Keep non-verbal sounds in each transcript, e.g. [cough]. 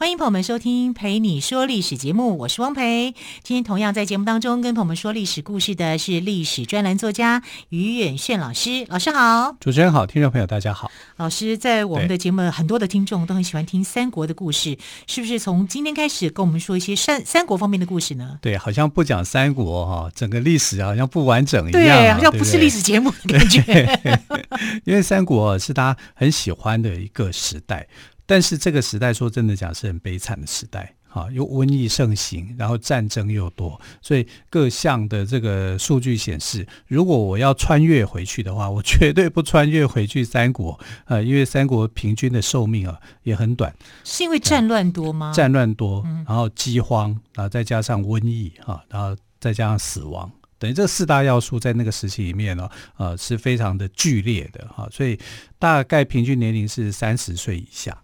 欢迎朋友们收听《陪你说历史》节目，我是汪培。今天同样在节目当中跟朋友们说历史故事的是历史专栏作家于远炫老师。老师好，主持人好，听众朋友大家好。老师在我们的节目，很多的听众都很喜欢听三国的故事，是不是？从今天开始跟我们说一些三三国方面的故事呢？对，好像不讲三国哈，整个历史好像不完整一样，对，好像不是历史节目的感觉。[laughs] [laughs] 因为三国是大家很喜欢的一个时代。但是这个时代说真的讲是很悲惨的时代，哈，又瘟疫盛行，然后战争又多，所以各项的这个数据显示，如果我要穿越回去的话，我绝对不穿越回去三国，呃，因为三国平均的寿命啊也很短，是因为战乱多吗？战乱多，然后饥荒，然后再加上瘟疫，哈，然后再加上死亡，等于这四大要素在那个时期里面呢，呃，是非常的剧烈的，哈，所以大概平均年龄是三十岁以下。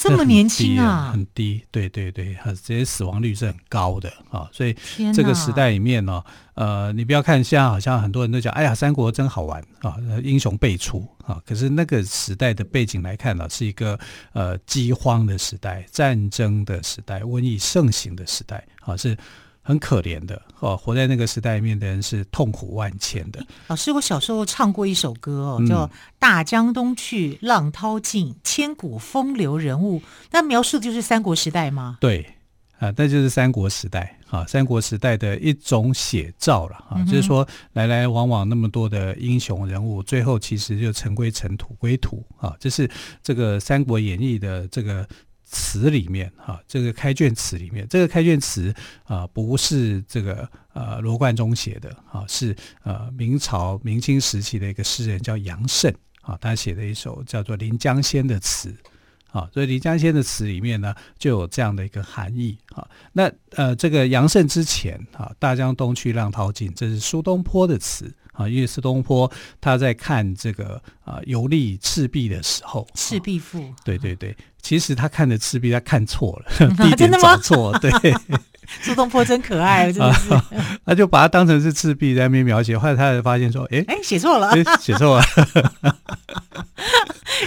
这么年轻啊，很低，对对对，这些死亡率是很高的啊，所以这个时代里面呢，呃，你不要看现在好像很多人都讲，哎呀，三国真好玩啊，英雄辈出啊，可是那个时代的背景来看呢，是一个呃饥荒的时代、战争的时代、瘟疫盛行的时代啊，是。很可怜的哦，活在那个时代里面的人是痛苦万千的。老师，我小时候唱过一首歌哦，叫《大江东去，浪淘尽，千古风流人物》，那描述的就是三国时代吗？对啊，那就是三国时代啊，三国时代的一种写照了啊，就是说来来往往那么多的英雄人物，最后其实就尘归尘，土归土啊，这是这个《三国演义》的这个。词里面哈，这个开卷词里面，这个开卷词啊，不是这个呃罗贯中写的啊，是呃明朝明清时期的一个诗人叫杨慎啊，他写的一首叫做《临江仙》的词。啊，所以《临江仙》的词里面呢，就有这样的一个含义啊。那呃，这个杨慎之前啊，“大江东去，浪淘尽”，这是苏东坡的词。啊，因为苏东坡他在看这个啊游历赤壁的时候，《赤壁赋》对对对，其实他看的赤壁，他看错了，[laughs] 地点找错，对。苏东坡真可爱，真的是，[laughs] 就把它当成是赤壁在那边描写，后来他才发现说，哎哎，写错了，写错了。[laughs]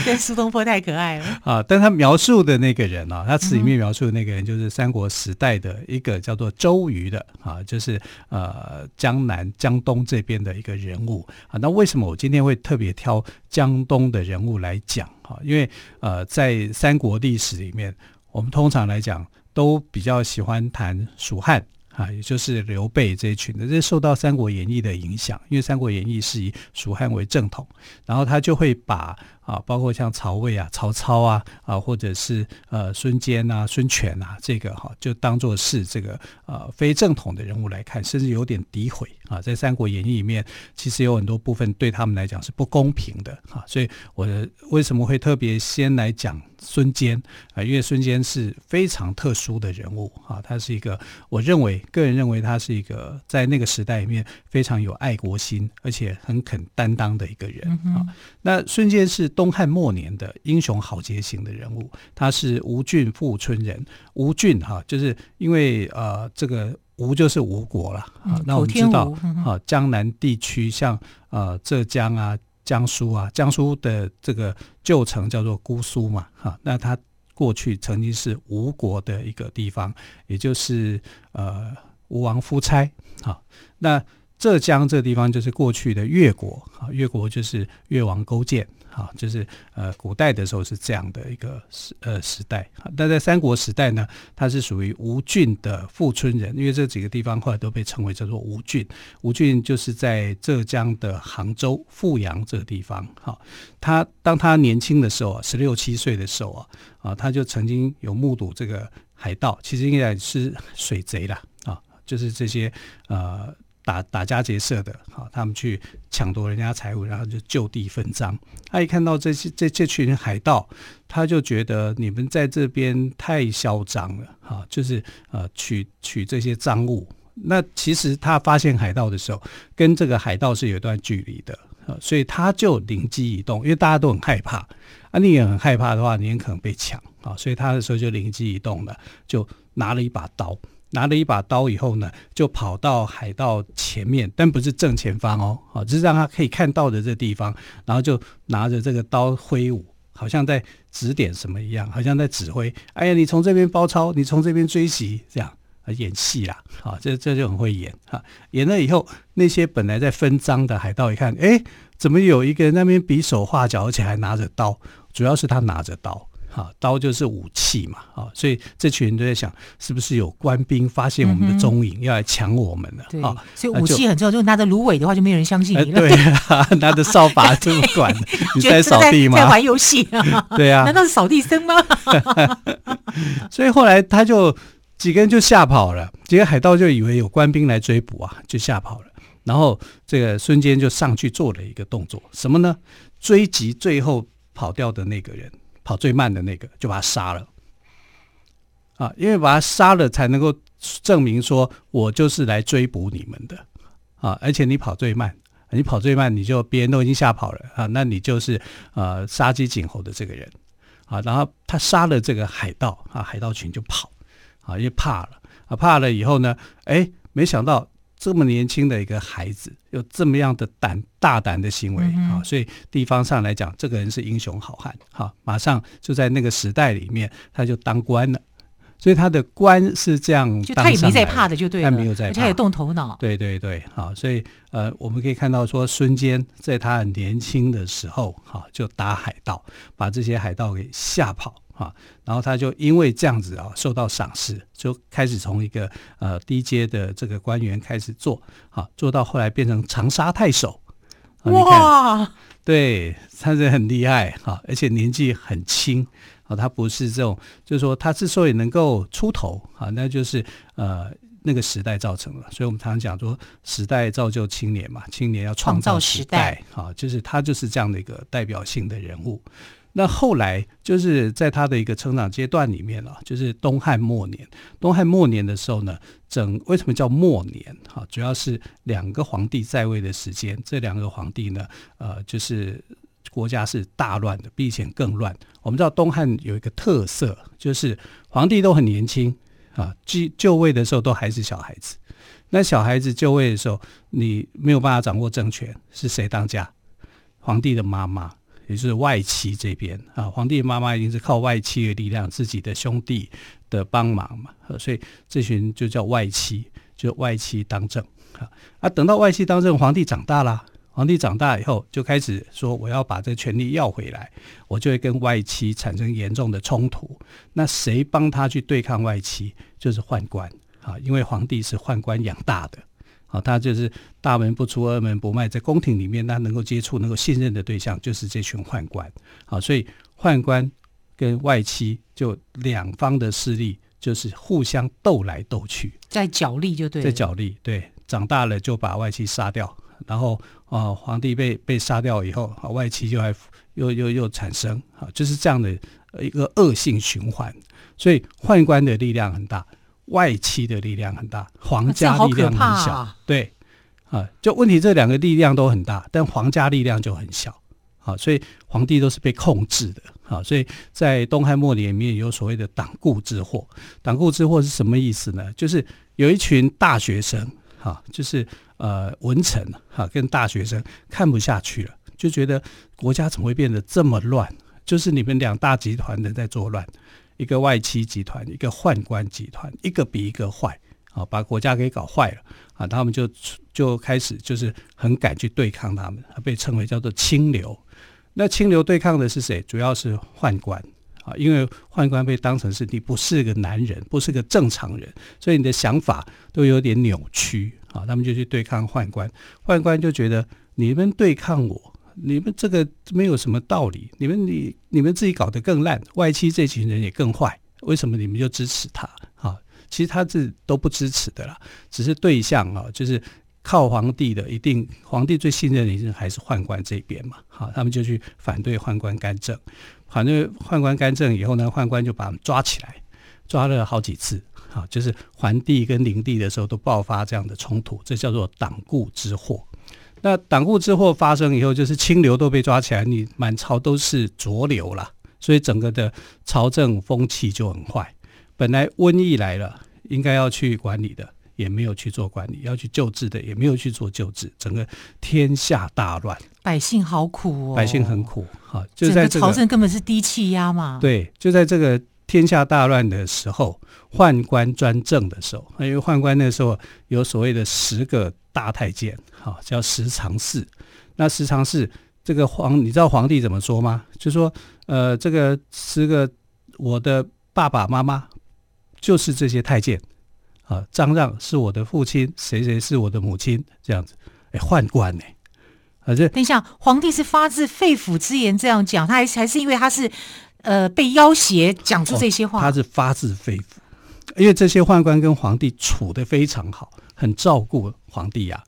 跟苏东坡太可爱了啊！但他描述的那个人啊，他词里面描述的那个人，就是三国时代的一个叫做周瑜的啊，就是呃江南江东这边的一个人物啊。那为什么我今天会特别挑江东的人物来讲啊？因为呃，在三国历史里面，我们通常来讲都比较喜欢谈蜀汉。啊，也就是刘备这一群的，这受到《三国演义》的影响，因为《三国演义》是以蜀汉为正统，然后他就会把啊，包括像曹魏啊、曹操啊啊，或者是呃孙坚啊、孙权啊，这个哈、啊，就当做是这个呃非正统的人物来看，甚至有点诋毁啊。在《三国演义》里面，其实有很多部分对他们来讲是不公平的啊。所以，我为什么会特别先来讲？孙坚啊，因为孙坚是非常特殊的人物啊，他是一个，我认为个人认为他是一个在那个时代里面非常有爱国心，而且很肯担当的一个人啊。那孙坚是东汉末年的英雄豪杰型的人物，他是吴郡富春人。吴郡哈，就是因为呃，这个吴就是吴国了啊。那我们知道啊，江南地区像呃浙江啊。江苏啊，江苏的这个旧城叫做姑苏嘛，哈，那它过去曾经是吴国的一个地方，也就是呃吴王夫差，哈，那浙江这个地方就是过去的越国，啊，越国就是越王勾践。啊，就是呃，古代的时候是这样的一个时呃时代。但在三国时代呢，他是属于吴郡的富春人，因为这几个地方后来都被称为叫做吴郡。吴郡就是在浙江的杭州富阳这个地方。哈，他当他年轻的时候啊，十六七岁的时候啊，啊，他就曾经有目睹这个海盗，其实应该是水贼啦，啊，就是这些呃。打打家劫舍的，好，他们去抢夺人家财物，然后就就地分赃。他一看到这些这这群海盗，他就觉得你们在这边太嚣张了，哈，就是呃取取这些赃物，那其实他发现海盗的时候，跟这个海盗是有一段距离的啊，所以他就灵机一动，因为大家都很害怕啊，你也很害怕的话，你也可能被抢啊，所以他的时候就灵机一动了，就拿了一把刀，拿了一把刀以后呢，就跑到海盗前面，但不是正前方哦，啊，只是让他可以看到的这地方，然后就拿着这个刀挥舞，好像在指点什么一样，好像在指挥。哎呀，你从这边包抄，你从这边追袭，这样。演戏啦，啊，这这就很会演哈。演了以后，那些本来在分赃的海盗一看，哎，怎么有一个人那边比手画脚，而且还拿着刀？主要是他拿着刀，哈，刀就是武器嘛，啊，所以这群人都在想，是不是有官兵发现我们的踪影，要来抢我们了？啊，所以武器很重要。就拿着芦苇的话，就没有人相信你了。对啊，拿着扫把这么管，你在扫地吗？在玩游戏啊？[laughs] 对啊，[laughs] 难道是扫地僧吗？[laughs] 所以后来他就。几个人就吓跑了，几个海盗就以为有官兵来追捕啊，就吓跑了。然后这个孙坚就上去做了一个动作，什么呢？追击最后跑掉的那个人，跑最慢的那个，就把他杀了。啊，因为把他杀了，才能够证明说我就是来追捕你们的啊。而且你跑最慢，你跑最慢，你就别人都已经吓跑了啊，那你就是呃杀鸡儆猴的这个人啊。然后他杀了这个海盗啊，海盗群就跑。啊，因为怕了啊，怕了以后呢，哎，没想到这么年轻的一个孩子有这么样的胆大胆的行为啊，所以地方上来讲，这个人是英雄好汉，哈，马上就在那个时代里面，他就当官了。所以他的官是这样，就他也没在怕的，就对了，他没有在怕，他也动头脑。对对对，好，所以呃，我们可以看到说，孙坚在他很年轻的时候，哈，就打海盗，把这些海盗给吓跑。啊，然后他就因为这样子啊，受到赏识，就开始从一个呃低阶的这个官员开始做，啊，做到后来变成长沙太守。啊、哇对，他是很厉害哈，而且年纪很轻啊，他不是这种，就是说他之所以能够出头啊，那就是呃那个时代造成了，所以我们常常讲说时代造就青年嘛，青年要创造时代，啊，就是他就是这样的一个代表性的人物。那后来就是在他的一个成长阶段里面了，就是东汉末年。东汉末年的时候呢，整为什么叫末年？哈，主要是两个皇帝在位的时间。这两个皇帝呢，呃，就是国家是大乱的，比以前更乱。我们知道东汉有一个特色，就是皇帝都很年轻啊，继就位的时候都还是小孩子。那小孩子就位的时候，你没有办法掌握政权，是谁当家？皇帝的妈妈。也就是外戚这边啊，皇帝妈妈一定是靠外戚的力量，自己的兄弟的帮忙嘛，所以这群就叫外戚，就外戚当政啊。啊，等到外戚当政，皇帝长大了，皇帝长大以后就开始说我要把这个权力要回来，我就会跟外戚产生严重的冲突。那谁帮他去对抗外戚？就是宦官啊，因为皇帝是宦官养大的。啊，他就是大门不出二门不迈，在宫廷里面，他能够接触、能够信任的对象就是这群宦官。好，所以宦官跟外戚就两方的势力就是互相斗来斗去，在角力就对，在角力。对，长大了就把外戚杀掉，然后啊，皇帝被被杀掉以后，啊，外戚就还又又又产生啊，就是这样的一个恶性循环。所以宦官的力量很大。外戚的力量很大，皇家力量很小。啊、对，啊，就问题这两个力量都很大，但皇家力量就很小。啊，所以皇帝都是被控制的。啊，所以在东汉末年里面有所谓的党锢之祸。党锢之祸是什么意思呢？就是有一群大学生，哈，就是呃文臣，哈，跟大学生看不下去了，就觉得国家怎么会变得这么乱？就是你们两大集团的在作乱。一个外戚集团，一个宦官集团，一个比一个坏啊，把国家给搞坏了啊！他们就就开始就是很敢去对抗他们，被称为叫做清流。那清流对抗的是谁？主要是宦官啊，因为宦官被当成是你不是个男人，不是个正常人，所以你的想法都有点扭曲啊。他们就去对抗宦官，宦官就觉得你们对抗我。你们这个没有什么道理，你们你你们自己搞得更烂，外戚这群人也更坏，为什么你们就支持他？啊，其实他是都不支持的啦，只是对象啊，就是靠皇帝的，一定皇帝最信任的一定还是宦官这边嘛，好，他们就去反对宦官干政，反对宦官干政以后呢，宦官就把他们抓起来，抓了好几次，啊，就是桓帝跟灵帝的时候都爆发这样的冲突，这叫做党锢之祸。那党锢之祸发生以后，就是清流都被抓起来，你满朝都是浊流了，所以整个的朝政风气就很坏。本来瘟疫来了，应该要去管理的，也没有去做管理；要去救治的，也没有去做救治。整个天下大乱，百姓好苦哦，百姓很苦哈。就在这个朝政根本是低气压嘛。对，就在这个天下大乱的时候，宦官专政的时候，因为宦官那时候有所谓的十个大太监，哈，叫十常侍。那十常侍这个皇，你知道皇帝怎么说吗？就说，呃，这个十个我的爸爸妈妈。就是这些太监啊，张让是我的父亲，谁谁是我的母亲，这样子，哎，宦官呢？啊，这等一下，皇帝是发自肺腑之言这样讲，他还是还是因为他是呃被要挟讲出这些话？哦，他是发自肺腑，因为这些宦官跟皇帝处的非常好，很照顾皇帝呀，啊，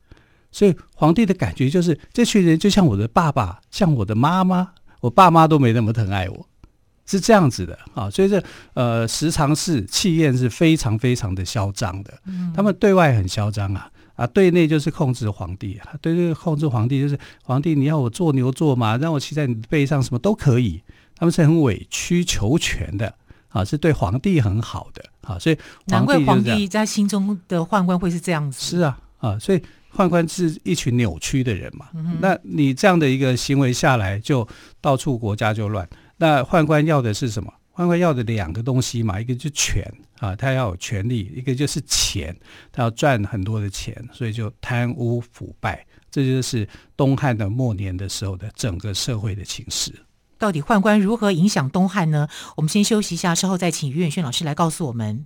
所以皇帝的感觉就是这群人就像我的爸爸，像我的妈妈，我爸妈都没那么疼爱我。是这样子的啊，所以这呃，时常是气焰是非常非常的嚣张的。嗯，他们对外很嚣张啊，啊，对内就是控制皇帝啊，对内控制皇帝就是皇帝，你要我做牛做马，让我骑在你的背上，什么都可以。他们是很委曲求全的啊，是对皇帝很好的啊，所以难怪皇帝在心中的宦官会是这样子。是啊，啊，所以宦官是一群扭曲的人嘛。嗯，那你这样的一个行为下来，就到处国家就乱。那宦官要的是什么？宦官要的两个东西嘛，一个就是权啊，他要有权力；一个就是钱，他要赚很多的钱，所以就贪污腐败。这就是东汉的末年的时候的整个社会的情势。到底宦官如何影响东汉呢？我们先休息一下，稍后再请于远轩老师来告诉我们。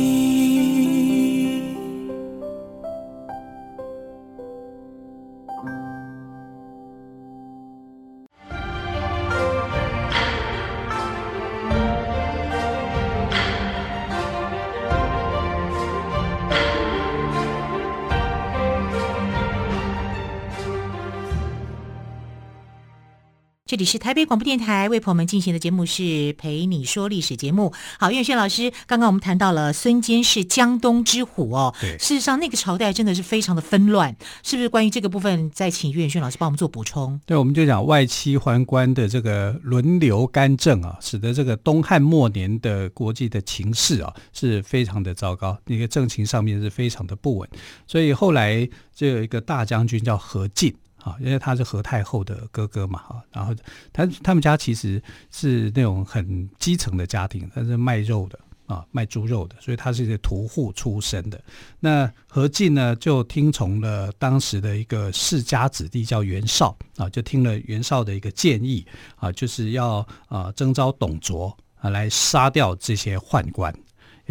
这里是台北广播电台为朋友们进行的节目是陪你说历史节目。好，于远轩老师，刚刚我们谈到了孙坚是江东之虎哦。对，事实上那个朝代真的是非常的纷乱，是不是？关于这个部分，再请于远轩老师帮我们做补充。对，我们就讲外戚宦官的这个轮流干政啊，使得这个东汉末年的国际的情势啊是非常的糟糕，那个政情上面是非常的不稳，所以后来就有一个大将军叫何进。啊，因为他是何太后的哥哥嘛，哈，然后他他们家其实是那种很基层的家庭，他是卖肉的啊，卖猪肉的，所以他是一个屠户出身的。那何进呢，就听从了当时的一个世家子弟叫袁绍啊，就听了袁绍的一个建议啊，就是要啊征召董卓啊来杀掉这些宦官。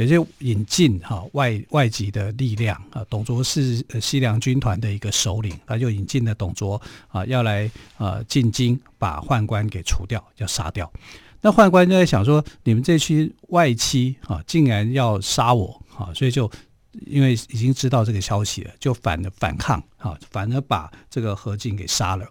也就引进哈外外籍的力量啊，董卓是西凉军团的一个首领，他就引进了董卓啊，要来啊进京把宦官给除掉，要杀掉。那宦官就在想说，你们这群外戚啊，竟然要杀我啊，所以就因为已经知道这个消息了，就反了反抗啊，反而把这个何进给杀了。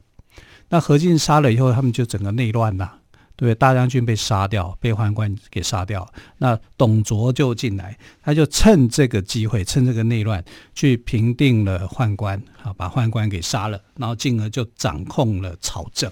那何进杀了以后，他们就整个内乱了。对，大将军被杀掉，被宦官给杀掉。那董卓就进来，他就趁这个机会，趁这个内乱，去平定了宦官，啊，把宦官给杀了，然后进而就掌控了朝政。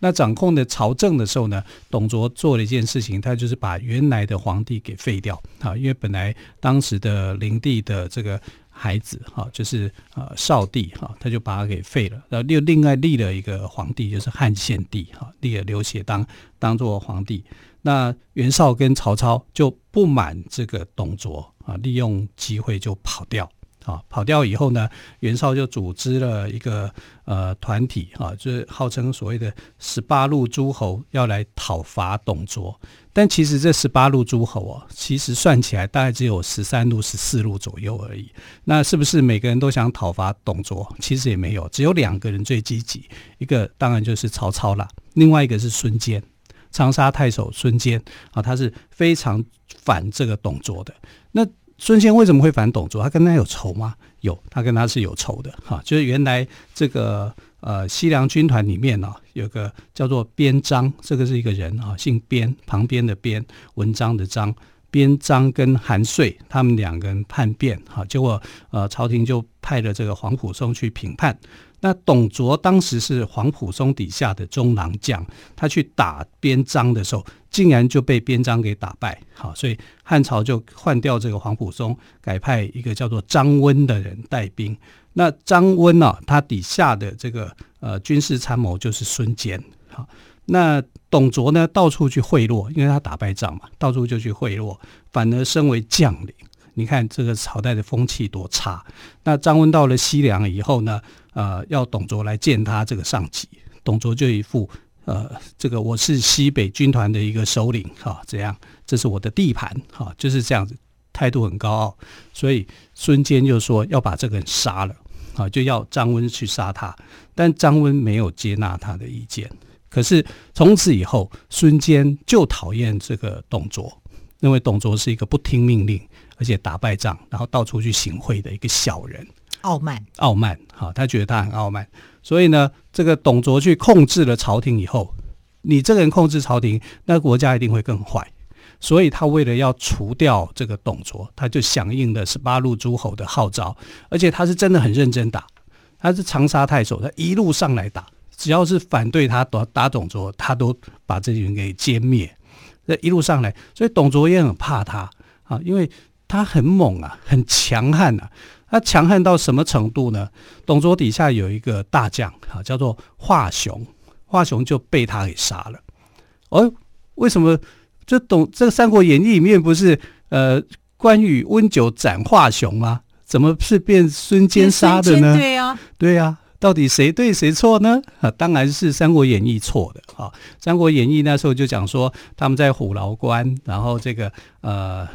那掌控的朝政的时候呢，董卓做了一件事情，他就是把原来的皇帝给废掉，啊，因为本来当时的灵帝的这个。孩子哈，就是呃少帝哈，他就把他给废了，然后又另外立了一个皇帝，就是汉献帝哈，立了刘协当当做皇帝。那袁绍跟曹操就不满这个董卓啊，利用机会就跑掉啊，跑掉以后呢，袁绍就组织了一个呃团体啊，就是号称所谓的十八路诸侯要来讨伐董卓。但其实这十八路诸侯哦，其实算起来大概只有十三路、十四路左右而已。那是不是每个人都想讨伐董卓？其实也没有，只有两个人最积极，一个当然就是曹操啦，另外一个是孙坚，长沙太守孙坚啊，他是非常反这个董卓的。那孙坚为什么会反董卓？他跟他有仇吗？有，他跟他是有仇的哈。就是原来这个呃西凉军团里面呢、啊，有个叫做边章，这个是一个人啊，姓边，旁边的边，文章的章。边章跟韩遂他们两个人叛变哈，结果呃朝廷就派了这个黄甫松去平叛。那董卓当时是黄甫松底下的中郎将，他去打边章的时候，竟然就被边章给打败。好，所以汉朝就换掉这个黄甫松，改派一个叫做张温的人带兵。那张温呢，他底下的这个呃军事参谋就是孙坚。好，那董卓呢，到处去贿赂，因为他打败仗嘛，到处就去贿赂，反而升为将领。你看这个朝代的风气多差。那张温到了西凉以后呢，呃，要董卓来见他这个上级，董卓就一副呃，这个我是西北军团的一个首领，哈，这样，这是我的地盘，哈，就是这样子，态度很高傲。所以孙坚就说要把这个人杀了，啊，就要张温去杀他，但张温没有接纳他的意见。可是从此以后，孙坚就讨厌这个董卓，认为董卓是一个不听命令。而且打败仗，然后到处去行贿的一个小人，傲慢，傲慢，好，他觉得他很傲慢，所以呢，这个董卓去控制了朝廷以后，你这个人控制朝廷，那国家一定会更坏，所以他为了要除掉这个董卓，他就响应了十八路诸侯的号召，而且他是真的很认真打，他是长沙太守，他一路上来打，只要是反对他打打董卓，他都把这些人给歼灭，这一路上来，所以董卓也很怕他啊，因为。他很猛啊，很强悍啊。他强悍到什么程度呢？董卓底下有一个大将啊，叫做华雄，华雄就被他给杀了。哦，为什么？这董这个《三国演义》里面不是呃关羽温酒斩华雄吗？怎么是变孙坚杀的呢？对呀，对呀。到底谁对谁错呢？啊，当然是《三国演义》错的啊，《三国演义》那时候就讲说他们在虎牢关，然后这个呃。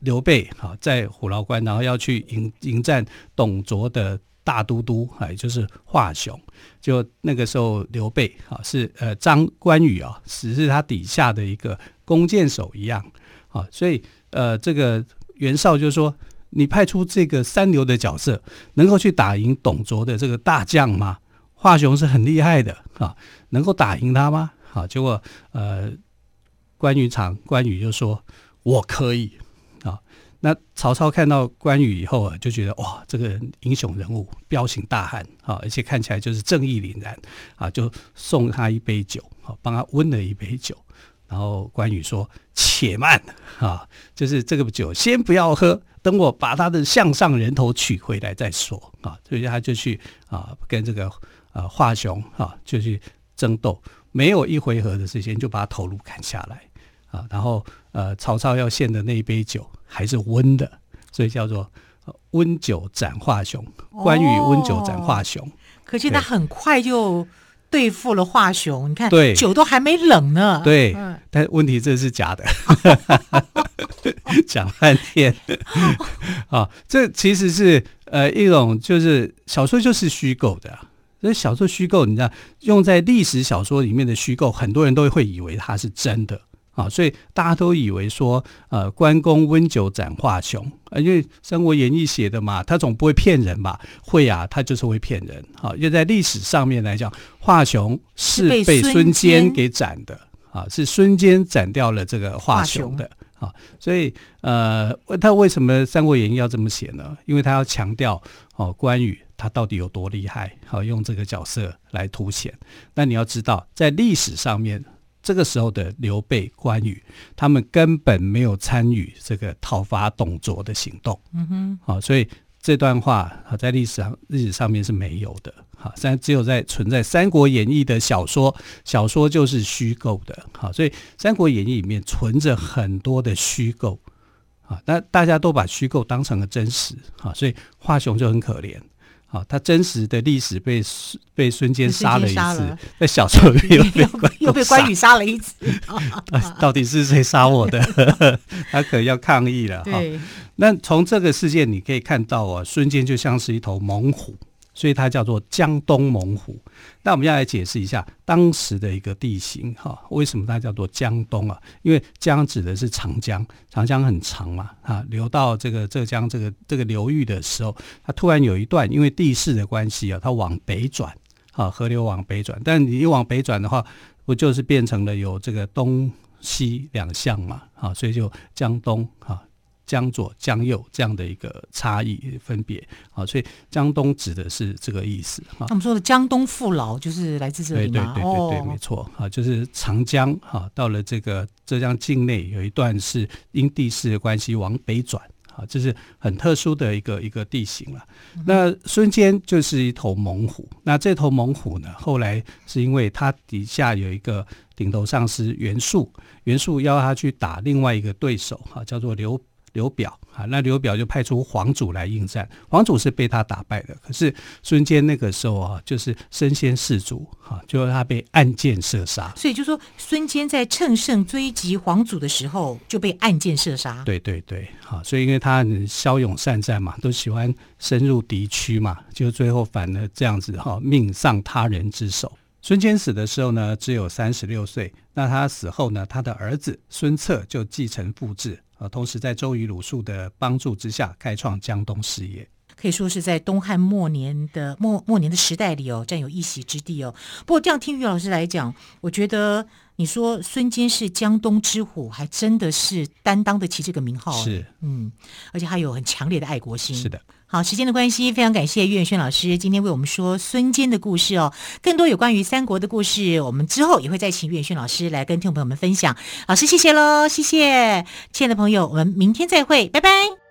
刘备啊，在虎牢关，然后要去迎迎战董卓的大都督，也就是华雄。就那个时候，刘备啊是呃张关羽啊，只是他底下的一个弓箭手一样啊。所以呃，这个袁绍就说：“你派出这个三流的角色，能够去打赢董卓的这个大将吗？华雄是很厉害的啊，能够打赢他吗？”好，结果呃，关羽场关羽就说：“我可以。”那曹操看到关羽以后啊，就觉得哇，这个英雄人物，彪形大汉啊，而且看起来就是正义凛然啊，就送他一杯酒，啊，帮他温了一杯酒。然后关羽说：“且慢啊，就是这个酒先不要喝，等我把他的项上人头取回来再说啊。”所以他就去啊，跟这个啊华雄啊就去争斗，没有一回合的时间就把他头颅砍下来啊，然后呃，曹操要献的那一杯酒。还是温的，所以叫做温酒斩华雄。关羽温酒斩华雄，可见他很快就对付了华雄。你看，对，酒都还没冷呢。对，嗯、但问题这是假的，[laughs] 讲半天啊，[laughs] 这其实是呃一种就是小说就是虚构的，所以小说虚构，你知道用在历史小说里面的虚构，很多人都会以为它是真的。啊，所以大家都以为说，呃，关公温酒斩华雄，啊，因为《三国演义》写的嘛，他总不会骗人吧？会啊，他就是会骗人。好，因为在历史上面来讲，华雄是被孙坚给斩的，啊，是孙坚斩掉了这个华雄的。啊，所以呃，他为什么《三国演义》要这么写呢？因为他要强调哦，关羽他到底有多厉害，好，用这个角色来凸显。那你要知道，在历史上面。这个时候的刘备、关羽，他们根本没有参与这个讨伐董卓的行动。嗯哼，好，所以这段话啊，在历史上历史上面是没有的。好，但只有在存在《三国演义》的小说，小说就是虚构的。好，所以《三国演义》里面存着很多的虚构。啊，那大家都把虚构当成了真实啊，所以华雄就很可怜。啊，他真实的历史被被孙坚杀了一次，在小说里又被关 [laughs] 又被关羽杀了一次，[laughs] 到底是谁杀我的？[laughs] 他可能要抗议了。哈，那从这个事件你可以看到啊，孙坚就像是一头猛虎。所以它叫做江东猛虎。那我们要来解释一下当时的一个地形哈，为什么它叫做江东啊？因为江指的是长江，长江很长嘛，啊，流到这个浙江这个这个流域的时候，它突然有一段因为地势的关系啊，它往北转，啊，河流往北转。但你一往北转的话，不就是变成了有这个东西两向嘛？啊，所以就江东啊。江左江右这样的一个差异分别啊，所以江东指的是这个意思啊。我们说的江东父老就是来自这里吗？对对对对没错啊，就是长江哈，到了这个浙江境内有一段是因地势的关系往北转啊，这是很特殊的一个一个地形了。嗯、那孙坚就是一头猛虎，那这头猛虎呢，后来是因为它底下有一个顶头上司袁术，袁术要他去打另外一个对手哈，叫做刘。刘表啊，那刘表就派出黄祖来应战，黄祖是被他打败的。可是孙坚那个时候啊，就是身先士卒哈，就他被暗箭射杀。所以就说孙坚在乘胜追击黄祖的时候就被暗箭射杀。对对对，好，所以因为他很骁勇善战嘛，都喜欢深入敌区嘛，就最后反而这样子哈，命丧他人之手。孙坚死的时候呢，只有三十六岁。那他死后呢，他的儿子孙策就继承父志。同时在周瑜、鲁肃的帮助之下，开创江东事业，可以说是在东汉末年的末末年的时代里哦，占有一席之地哦。不过这样听于老师来讲，我觉得你说孙坚是江东之虎，还真的是担当得起这个名号。是，嗯，而且他有很强烈的爱国心。是的。好，时间的关系，非常感谢岳远轩老师今天为我们说孙坚的故事哦。更多有关于三国的故事，我们之后也会再请岳远轩老师来跟听众朋友们分享。老师，谢谢喽，谢谢，亲爱的朋友，我们明天再会，拜拜。